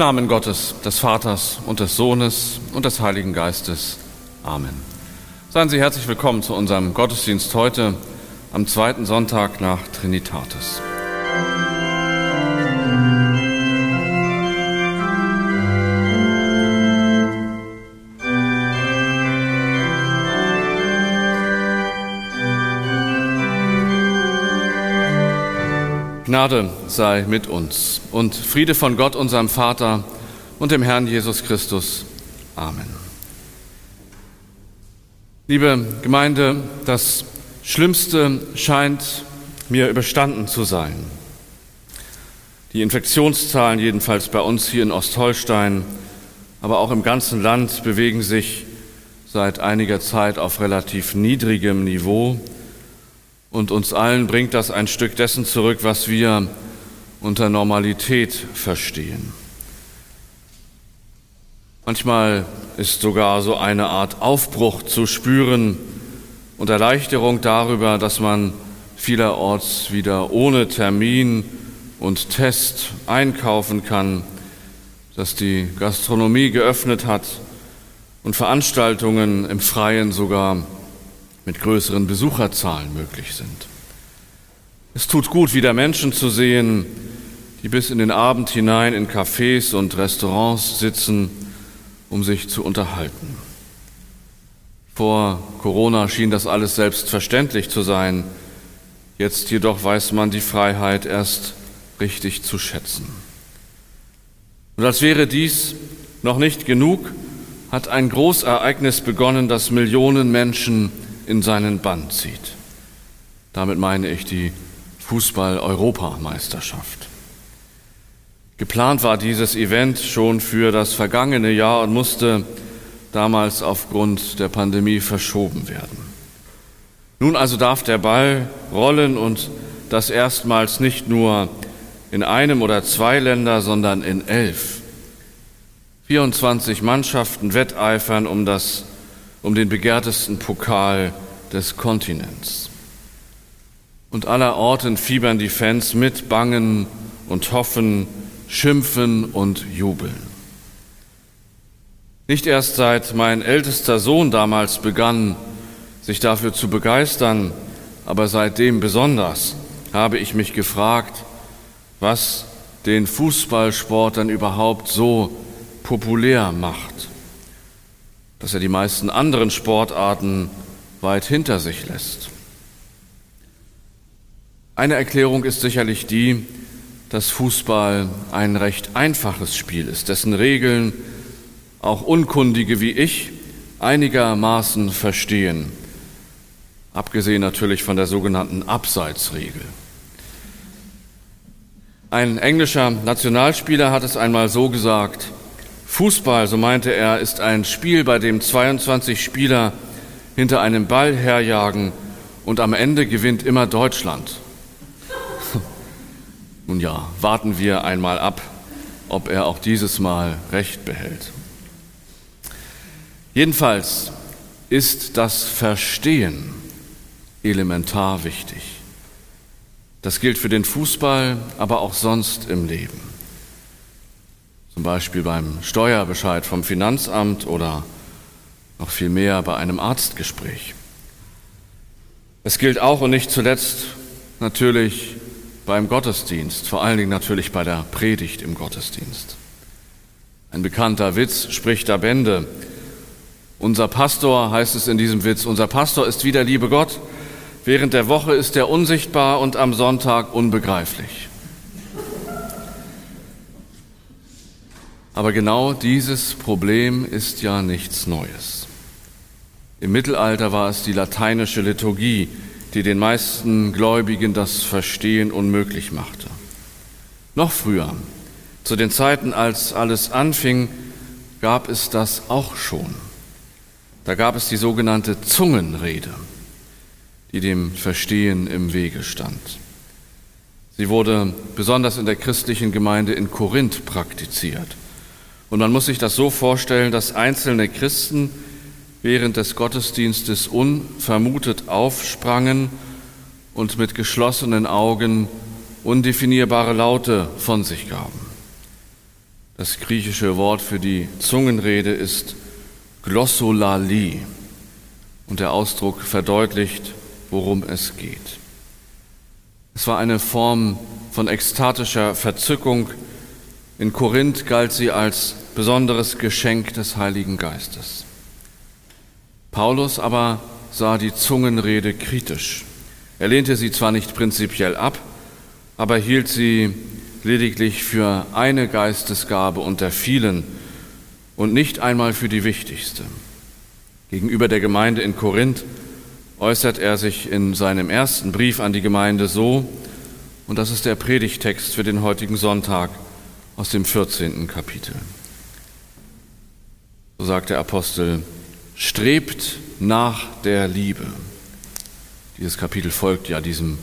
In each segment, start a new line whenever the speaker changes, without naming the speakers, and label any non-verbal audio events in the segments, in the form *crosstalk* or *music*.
Namen Gottes, des Vaters und des Sohnes und des Heiligen Geistes. Amen. Seien Sie herzlich willkommen zu unserem Gottesdienst heute am zweiten Sonntag nach Trinitatis. Gnade sei mit uns und Friede von Gott, unserem Vater und dem Herrn Jesus Christus. Amen. Liebe Gemeinde, das Schlimmste scheint mir überstanden zu sein. Die Infektionszahlen, jedenfalls bei uns hier in Ostholstein, aber auch im ganzen Land, bewegen sich seit einiger Zeit auf relativ niedrigem Niveau. Und uns allen bringt das ein Stück dessen zurück, was wir unter Normalität verstehen. Manchmal ist sogar so eine Art Aufbruch zu spüren und Erleichterung darüber, dass man vielerorts wieder ohne Termin und Test einkaufen kann, dass die Gastronomie geöffnet hat und Veranstaltungen im Freien sogar mit größeren Besucherzahlen möglich sind. Es tut gut, wieder Menschen zu sehen, die bis in den Abend hinein in Cafés und Restaurants sitzen, um sich zu unterhalten. Vor Corona schien das alles selbstverständlich zu sein, jetzt jedoch weiß man die Freiheit erst richtig zu schätzen. Und als wäre dies noch nicht genug, hat ein Großereignis begonnen, das Millionen Menschen in seinen Bann zieht. Damit meine ich die Fußball-Europameisterschaft. Geplant war dieses Event schon für das vergangene Jahr und musste damals aufgrund der Pandemie verschoben werden. Nun also darf der Ball rollen und das erstmals nicht nur in einem oder zwei Länder, sondern in elf. 24 Mannschaften wetteifern um das um den begehrtesten Pokal des Kontinents. Und allerorten fiebern die Fans mit, bangen und hoffen, schimpfen und jubeln. Nicht erst seit mein ältester Sohn damals begann, sich dafür zu begeistern, aber seitdem besonders habe ich mich gefragt, was den Fußballsport dann überhaupt so populär macht dass er die meisten anderen Sportarten weit hinter sich lässt. Eine Erklärung ist sicherlich die, dass Fußball ein recht einfaches Spiel ist, dessen Regeln auch Unkundige wie ich einigermaßen verstehen, abgesehen natürlich von der sogenannten Abseitsregel. Ein englischer Nationalspieler hat es einmal so gesagt, Fußball, so meinte er, ist ein Spiel, bei dem 22 Spieler hinter einem Ball herjagen und am Ende gewinnt immer Deutschland. *laughs* Nun ja, warten wir einmal ab, ob er auch dieses Mal recht behält. Jedenfalls ist das Verstehen elementar wichtig. Das gilt für den Fußball, aber auch sonst im Leben zum Beispiel beim Steuerbescheid vom Finanzamt oder noch viel mehr bei einem Arztgespräch. Es gilt auch und nicht zuletzt natürlich beim Gottesdienst, vor allen Dingen natürlich bei der Predigt im Gottesdienst. Ein bekannter Witz spricht da Bände. Unser Pastor, heißt es in diesem Witz, unser Pastor ist wie der liebe Gott, während der Woche ist er unsichtbar und am Sonntag unbegreiflich. Aber genau dieses Problem ist ja nichts Neues. Im Mittelalter war es die lateinische Liturgie, die den meisten Gläubigen das Verstehen unmöglich machte. Noch früher, zu den Zeiten, als alles anfing, gab es das auch schon. Da gab es die sogenannte Zungenrede, die dem Verstehen im Wege stand. Sie wurde besonders in der christlichen Gemeinde in Korinth praktiziert. Und man muss sich das so vorstellen, dass einzelne Christen während des Gottesdienstes unvermutet aufsprangen und mit geschlossenen Augen undefinierbare Laute von sich gaben. Das griechische Wort für die Zungenrede ist Glossolali und der Ausdruck verdeutlicht, worum es geht. Es war eine Form von ekstatischer Verzückung. In Korinth galt sie als besonderes Geschenk des Heiligen Geistes. Paulus aber sah die Zungenrede kritisch. Er lehnte sie zwar nicht prinzipiell ab, aber hielt sie lediglich für eine Geistesgabe unter vielen und nicht einmal für die wichtigste. Gegenüber der Gemeinde in Korinth äußert er sich in seinem ersten Brief an die Gemeinde so, und das ist der Predigtext für den heutigen Sonntag aus dem 14. Kapitel. So sagt der Apostel, strebt nach der Liebe. Dieses Kapitel folgt ja diesem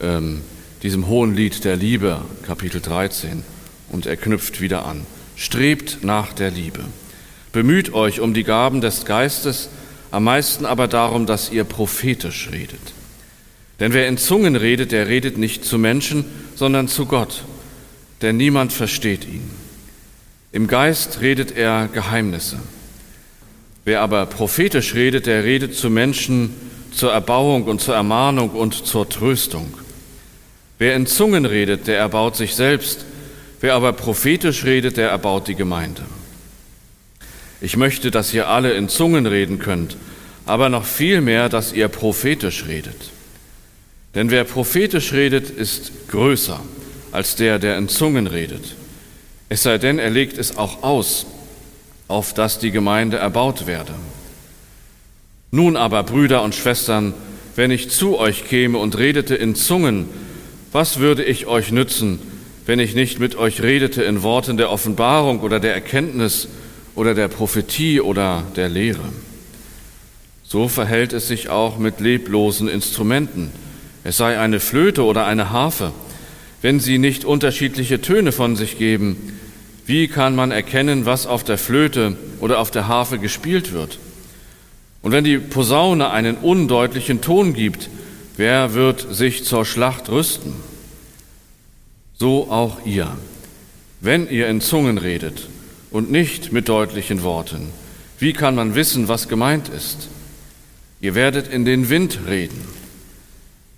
ähm, diesem hohen Lied der Liebe, Kapitel 13, und er knüpft wieder an. Strebt nach der Liebe. Bemüht euch um die Gaben des Geistes, am meisten aber darum, dass ihr prophetisch redet. Denn wer in Zungen redet, der redet nicht zu Menschen, sondern zu Gott, denn niemand versteht ihn. Im Geist redet er Geheimnisse. Wer aber prophetisch redet, der redet zu Menschen zur Erbauung und zur Ermahnung und zur Tröstung. Wer in Zungen redet, der erbaut sich selbst, wer aber prophetisch redet, der erbaut die Gemeinde. Ich möchte, dass ihr alle in Zungen reden könnt, aber noch viel mehr, dass ihr prophetisch redet. Denn wer prophetisch redet, ist größer als der, der in Zungen redet. Es sei denn, er legt es auch aus, auf dass die Gemeinde erbaut werde. Nun aber, Brüder und Schwestern, wenn ich zu euch käme und redete in Zungen, was würde ich euch nützen, wenn ich nicht mit euch redete in Worten der Offenbarung oder der Erkenntnis oder der Prophetie oder der Lehre? So verhält es sich auch mit leblosen Instrumenten, es sei eine Flöte oder eine Harfe. Wenn sie nicht unterschiedliche Töne von sich geben, wie kann man erkennen, was auf der Flöte oder auf der Harfe gespielt wird? Und wenn die Posaune einen undeutlichen Ton gibt, Wer wird sich zur Schlacht rüsten? So auch ihr, wenn ihr in Zungen redet und nicht mit deutlichen Worten. Wie kann man wissen, was gemeint ist? Ihr werdet in den Wind reden.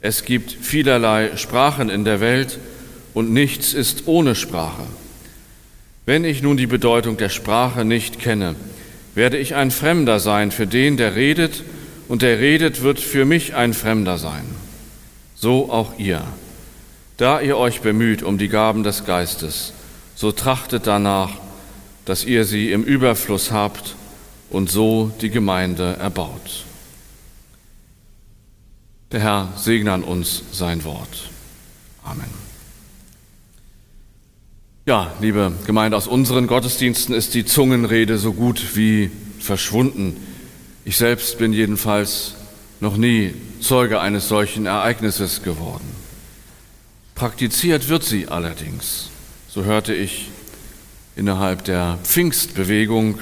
Es gibt vielerlei Sprachen in der Welt und nichts ist ohne Sprache. Wenn ich nun die Bedeutung der Sprache nicht kenne, werde ich ein Fremder sein für den, der redet und der redet, wird für mich ein Fremder sein. So auch ihr. Da ihr euch bemüht um die Gaben des Geistes, so trachtet danach, dass ihr sie im Überfluss habt und so die Gemeinde erbaut. Der Herr segne an uns sein Wort. Amen. Ja, liebe Gemeinde, aus unseren Gottesdiensten ist die Zungenrede so gut wie verschwunden. Ich selbst bin jedenfalls noch nie Zeuge eines solchen Ereignisses geworden. Praktiziert wird sie allerdings, so hörte ich innerhalb der Pfingstbewegung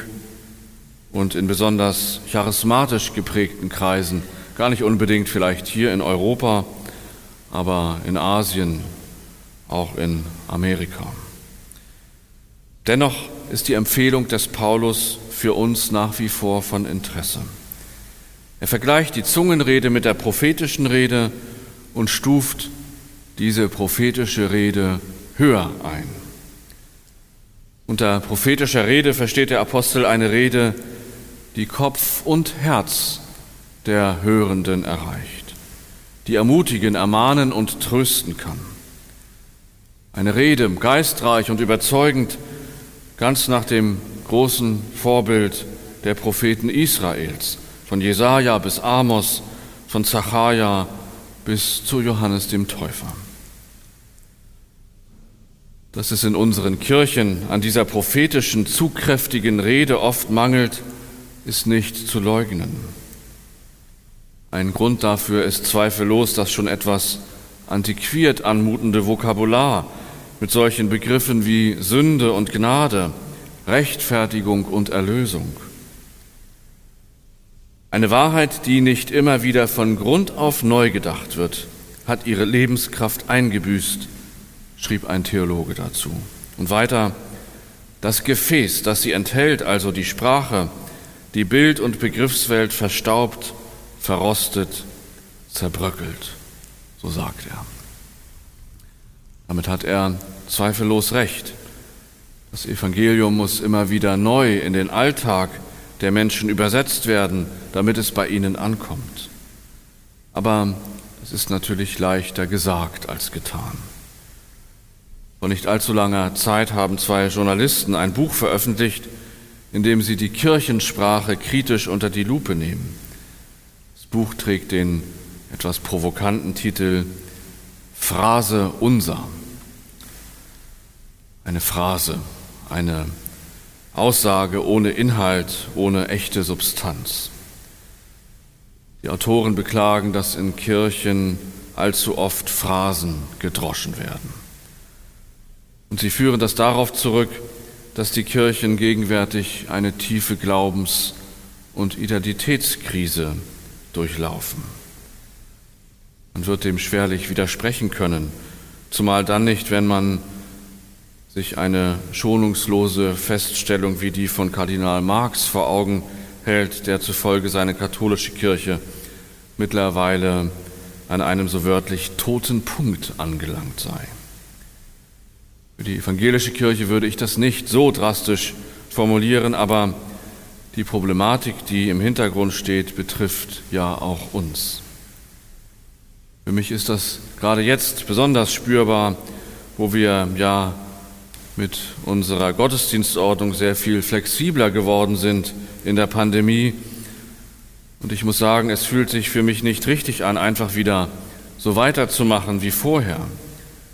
und in besonders charismatisch geprägten Kreisen, gar nicht unbedingt vielleicht hier in Europa, aber in Asien, auch in Amerika. Dennoch ist die Empfehlung des Paulus für uns nach wie vor von Interesse. Er vergleicht die Zungenrede mit der prophetischen Rede und stuft diese prophetische Rede höher ein. Unter prophetischer Rede versteht der Apostel eine Rede, die Kopf und Herz der Hörenden erreicht, die ermutigen, ermahnen und trösten kann. Eine Rede, geistreich und überzeugend, ganz nach dem großen Vorbild der Propheten Israels, von Jesaja bis Amos, von Zacharia bis zu Johannes dem Täufer. Dass es in unseren Kirchen an dieser prophetischen, zugkräftigen Rede oft mangelt, ist nicht zu leugnen. Ein Grund dafür ist zweifellos das schon etwas antiquiert anmutende Vokabular mit solchen Begriffen wie Sünde und Gnade, Rechtfertigung und Erlösung. Eine Wahrheit, die nicht immer wieder von Grund auf neu gedacht wird, hat ihre Lebenskraft eingebüßt, schrieb ein Theologe dazu. Und weiter, Das Gefäß, das sie enthält, also die Sprache, die Bild- und Begriffswelt verstaubt, verrostet, zerbröckelt, so sagt er. Damit hat er zweifellos recht. Das Evangelium muss immer wieder neu in den Alltag der Menschen übersetzt werden, damit es bei ihnen ankommt. Aber es ist natürlich leichter gesagt als getan. Vor nicht allzu langer Zeit haben zwei Journalisten ein Buch veröffentlicht, in dem sie die Kirchensprache kritisch unter die Lupe nehmen. Das Buch trägt den etwas provokanten Titel Phrase unser. Eine Phrase, eine Aussage ohne Inhalt, ohne echte Substanz. Die Autoren beklagen, dass in Kirchen allzu oft Phrasen gedroschen werden. Und sie führen das darauf zurück, dass die Kirchen gegenwärtig eine tiefe Glaubens- und Identitätskrise durchlaufen. Man wird dem schwerlich widersprechen können, zumal dann nicht, wenn man sich eine schonungslose Feststellung wie die von Kardinal Marx vor Augen hält, der zufolge seine katholische Kirche mittlerweile an einem so wörtlich toten Punkt angelangt sei. Für die evangelische Kirche würde ich das nicht so drastisch formulieren, aber die Problematik, die im Hintergrund steht, betrifft ja auch uns. Für mich ist das gerade jetzt besonders spürbar, wo wir ja mit unserer Gottesdienstordnung sehr viel flexibler geworden sind in der Pandemie. Und ich muss sagen, es fühlt sich für mich nicht richtig an, einfach wieder so weiterzumachen wie vorher.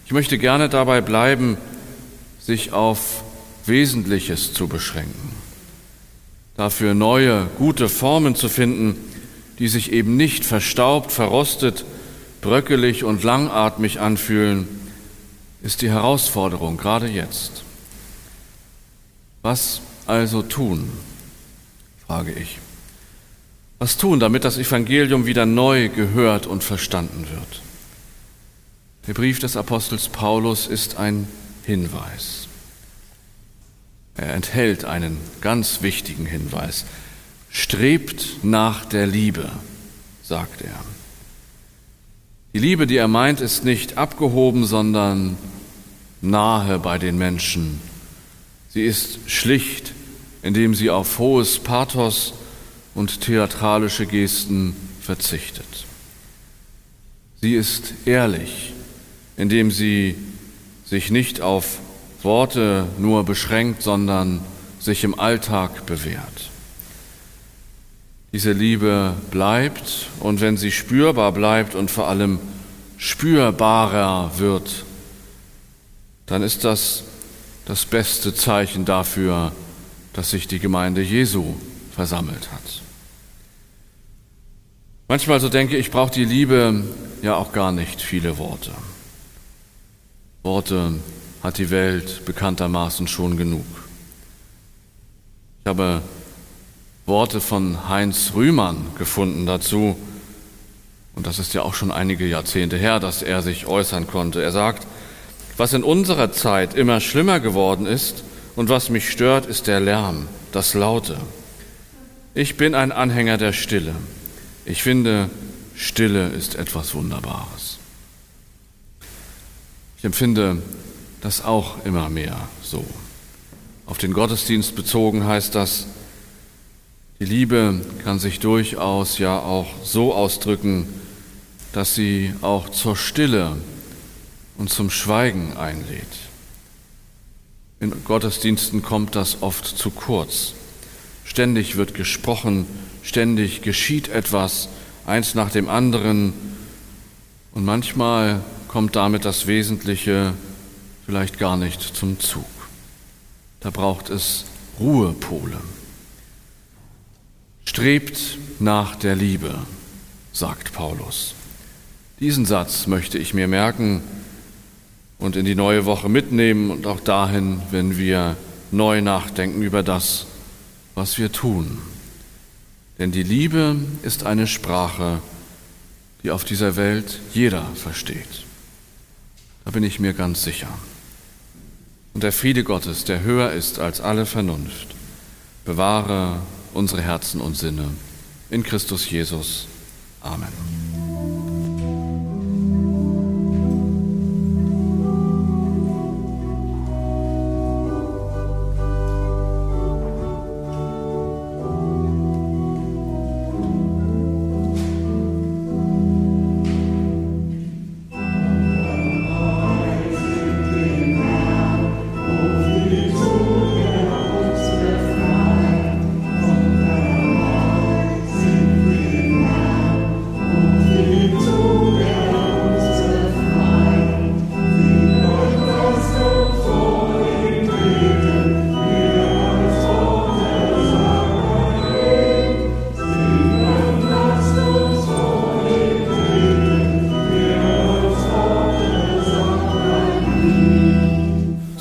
Ich möchte gerne dabei bleiben, sich auf Wesentliches zu beschränken, dafür neue, gute Formen zu finden, die sich eben nicht verstaubt, verrostet, bröckelig und langatmig anfühlen, ist die Herausforderung, gerade jetzt. Was also tun, frage ich. Was tun, damit das Evangelium wieder neu gehört und verstanden wird? Der Brief des Apostels Paulus ist ein Hinweis. Er enthält einen ganz wichtigen Hinweis. Strebt nach der Liebe, sagt er. Die Liebe, die er meint, ist nicht abgehoben, sondern nahe bei den Menschen. Sie ist schlicht, indem sie auf hohes Pathos und theatralische Gesten verzichtet. Sie ist ehrlich, indem sie sich nicht auf Worte nur beschränkt, sondern sich im Alltag bewährt. Diese Liebe bleibt und wenn sie spürbar bleibt und vor allem spürbarer wird, dann ist das das beste Zeichen dafür, dass sich die Gemeinde Jesu versammelt hat. Manchmal so denke ich, braucht die Liebe ja auch gar nicht viele Worte. Worte hat die Welt bekanntermaßen schon genug. Ich habe Worte von Heinz Rühmann gefunden dazu. Und das ist ja auch schon einige Jahrzehnte her, dass er sich äußern konnte. Er sagt, was in unserer Zeit immer schlimmer geworden ist und was mich stört, ist der Lärm, das Laute. Ich bin ein Anhänger der Stille. Ich finde, Stille ist etwas Wunderbares. Ich empfinde das auch immer mehr so. Auf den Gottesdienst bezogen heißt das, die Liebe kann sich durchaus ja auch so ausdrücken, dass sie auch zur Stille und zum Schweigen einlädt. In Gottesdiensten kommt das oft zu kurz. Ständig wird gesprochen, ständig geschieht etwas, eins nach dem anderen, und manchmal kommt damit das Wesentliche vielleicht gar nicht zum Zug. Da braucht es Ruhepole. Strebt nach der Liebe, sagt Paulus. Diesen Satz möchte ich mir merken und in die neue Woche mitnehmen und auch dahin, wenn wir neu nachdenken über das, was wir tun. Denn die Liebe ist eine Sprache, die auf dieser Welt jeder versteht. Da bin ich mir ganz sicher. Und der Friede Gottes, der höher ist als alle Vernunft, bewahre unsere Herzen und Sinne in Christus Jesus. Amen.